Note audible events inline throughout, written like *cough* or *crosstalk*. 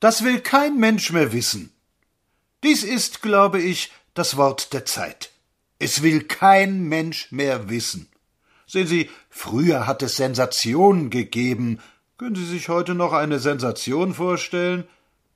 Das will kein Mensch mehr wissen. Dies ist, glaube ich, das Wort der Zeit. Es will kein Mensch mehr wissen. Sehen Sie, früher hat es Sensationen gegeben. Können Sie sich heute noch eine Sensation vorstellen?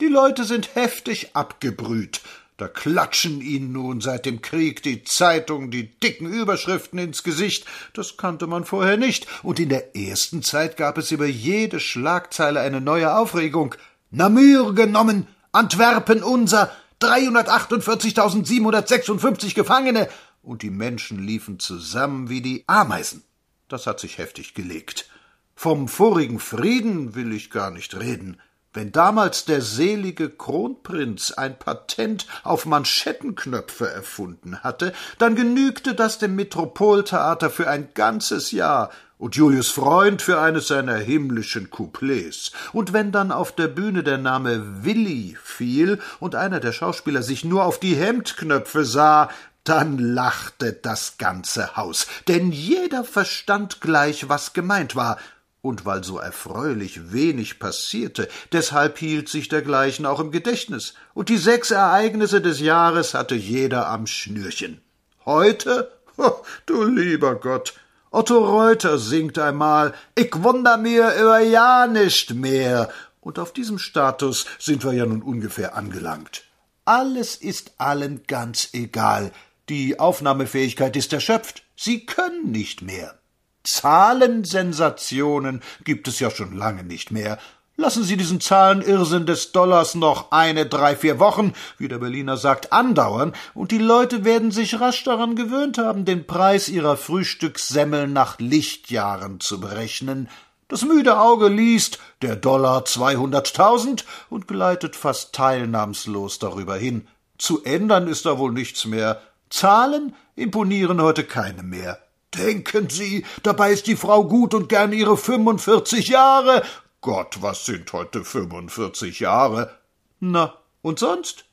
Die Leute sind heftig abgebrüht. Da klatschen ihnen nun seit dem Krieg die Zeitungen die dicken Überschriften ins Gesicht. Das kannte man vorher nicht. Und in der ersten Zeit gab es über jede Schlagzeile eine neue Aufregung. Namur genommen, Antwerpen unser, 348.756 Gefangene. Und die Menschen liefen zusammen wie die Ameisen. Das hat sich heftig gelegt. Vom vorigen Frieden will ich gar nicht reden. Wenn damals der selige Kronprinz ein Patent auf Manschettenknöpfe erfunden hatte, dann genügte das dem Metropoltheater für ein ganzes Jahr und Julius Freund für eines seiner himmlischen Couplets. Und wenn dann auf der Bühne der Name Willi fiel und einer der Schauspieler sich nur auf die Hemdknöpfe sah, dann lachte das ganze Haus, denn jeder verstand gleich, was gemeint war, und weil so erfreulich wenig passierte, deshalb hielt sich dergleichen auch im Gedächtnis, und die sechs Ereignisse des Jahres hatte jeder am Schnürchen. Heute? Oh, du lieber Gott! Otto Reuter singt einmal Ich wunder mir über ja nicht mehr, und auf diesem Status sind wir ja nun ungefähr angelangt. Alles ist allen ganz egal, die Aufnahmefähigkeit ist erschöpft, sie können nicht mehr. Zahlensensationen gibt es ja schon lange nicht mehr. Lassen Sie diesen Zahlenirrsinn des Dollars noch eine, drei, vier Wochen, wie der Berliner sagt, andauern, und die Leute werden sich rasch daran gewöhnt haben, den Preis ihrer Frühstückssemmeln nach Lichtjahren zu berechnen. Das müde Auge liest der Dollar zweihunderttausend und gleitet fast teilnahmslos darüber hin. Zu ändern ist da wohl nichts mehr. Zahlen imponieren heute keine mehr. Denken Sie, dabei ist die Frau gut und gern ihre fünfundvierzig Jahre. Gott, was sind heute fünfundvierzig Jahre? Na, und sonst?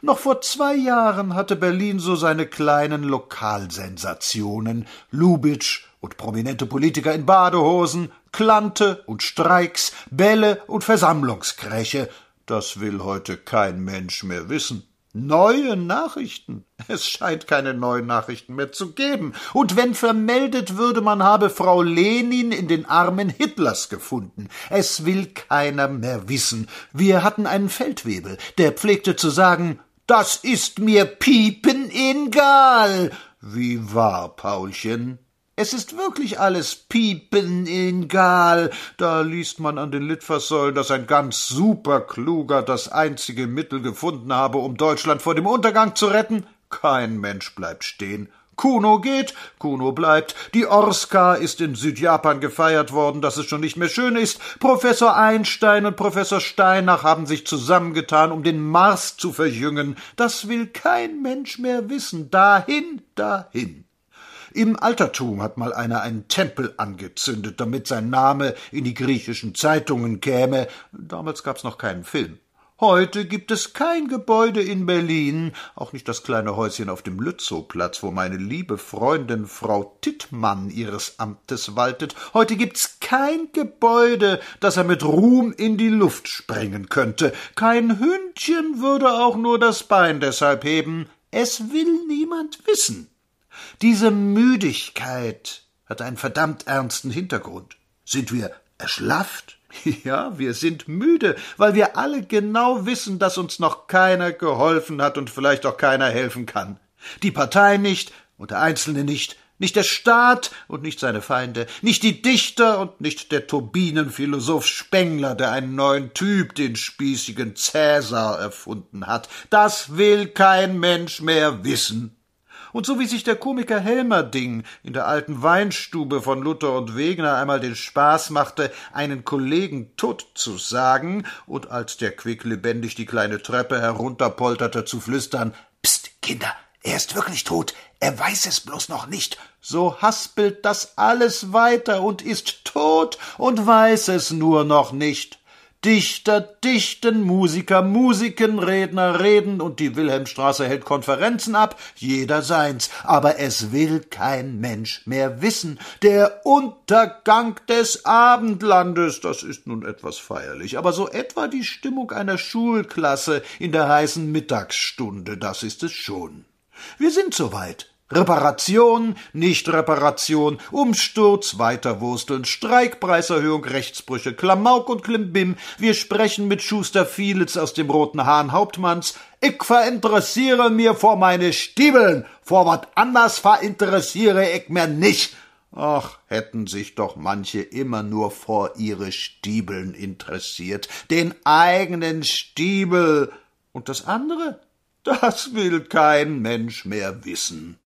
Noch vor zwei Jahren hatte Berlin so seine kleinen Lokalsensationen. Lubitsch und prominente Politiker in Badehosen, Klante und Streiks, Bälle und Versammlungskräche. Das will heute kein Mensch mehr wissen. Neue Nachrichten. Es scheint keine neuen Nachrichten mehr zu geben. Und wenn vermeldet würde, man habe Frau Lenin in den Armen Hitlers gefunden. Es will keiner mehr wissen. Wir hatten einen Feldwebel, der pflegte zu sagen, das ist mir piepen egal. Wie war, Paulchen? Es ist wirklich alles piepen egal. Da liest man an den Litfaßsäulen, dass ein ganz superkluger das einzige Mittel gefunden habe, um Deutschland vor dem Untergang zu retten. Kein Mensch bleibt stehen. Kuno geht, Kuno bleibt. Die Orska ist in Südjapan gefeiert worden, dass es schon nicht mehr schön ist. Professor Einstein und Professor Steinach haben sich zusammengetan, um den Mars zu verjüngen. Das will kein Mensch mehr wissen. Dahin, dahin. Im Altertum hat mal einer einen Tempel angezündet, damit sein Name in die griechischen Zeitungen käme. Damals gab's noch keinen Film. Heute gibt es kein Gebäude in Berlin, auch nicht das kleine Häuschen auf dem Lützowplatz, wo meine liebe Freundin Frau Tittmann ihres Amtes waltet. Heute gibt's kein Gebäude, das er mit Ruhm in die Luft sprengen könnte. Kein Hündchen würde auch nur das Bein deshalb heben. Es will niemand wissen. Diese Müdigkeit hat einen verdammt ernsten Hintergrund. Sind wir erschlafft? *laughs* Ja, wir sind müde, weil wir alle genau wissen, dass uns noch keiner geholfen hat und vielleicht auch keiner helfen kann. Die Partei nicht und der Einzelne nicht, nicht der Staat und nicht seine Feinde, nicht die Dichter und nicht der Turbinenphilosoph Spengler, der einen neuen Typ, den spießigen Cäsar, erfunden hat. Das will kein Mensch mehr wissen. Und so wie sich der Komiker Helmerding in der alten Weinstube von Luther und Wegner einmal den Spaß machte, einen Kollegen tot zu sagen, und als der Quick lebendig die kleine Treppe herunterpolterte, zu flüstern, Psst, Kinder, er ist wirklich tot, er weiß es bloß noch nicht. So haspelt das alles weiter und ist tot und weiß es nur noch nicht. Dichter dichten, Musiker musiken, Redner reden und die Wilhelmstraße hält Konferenzen ab, jeder seins, aber es will kein Mensch mehr wissen. Der Untergang des Abendlandes, das ist nun etwas feierlich, aber so etwa die Stimmung einer Schulklasse in der heißen Mittagsstunde, das ist es schon. Wir sind soweit. Reparation, Nicht-Reparation, Umsturz, Weiterwursteln, Streikpreiserhöhung, Rechtsbrüche, Klamauk und Klimbim. Wir sprechen mit Schuster Fielitz aus dem Roten Hahn Hauptmanns. Ich verinteressiere mir vor meine Stiebeln, vor wat anders verinteressiere ich mir nicht. Ach, hätten sich doch manche immer nur vor ihre Stiebeln interessiert, den eigenen Stiebel. Und das andere? Das will kein Mensch mehr wissen.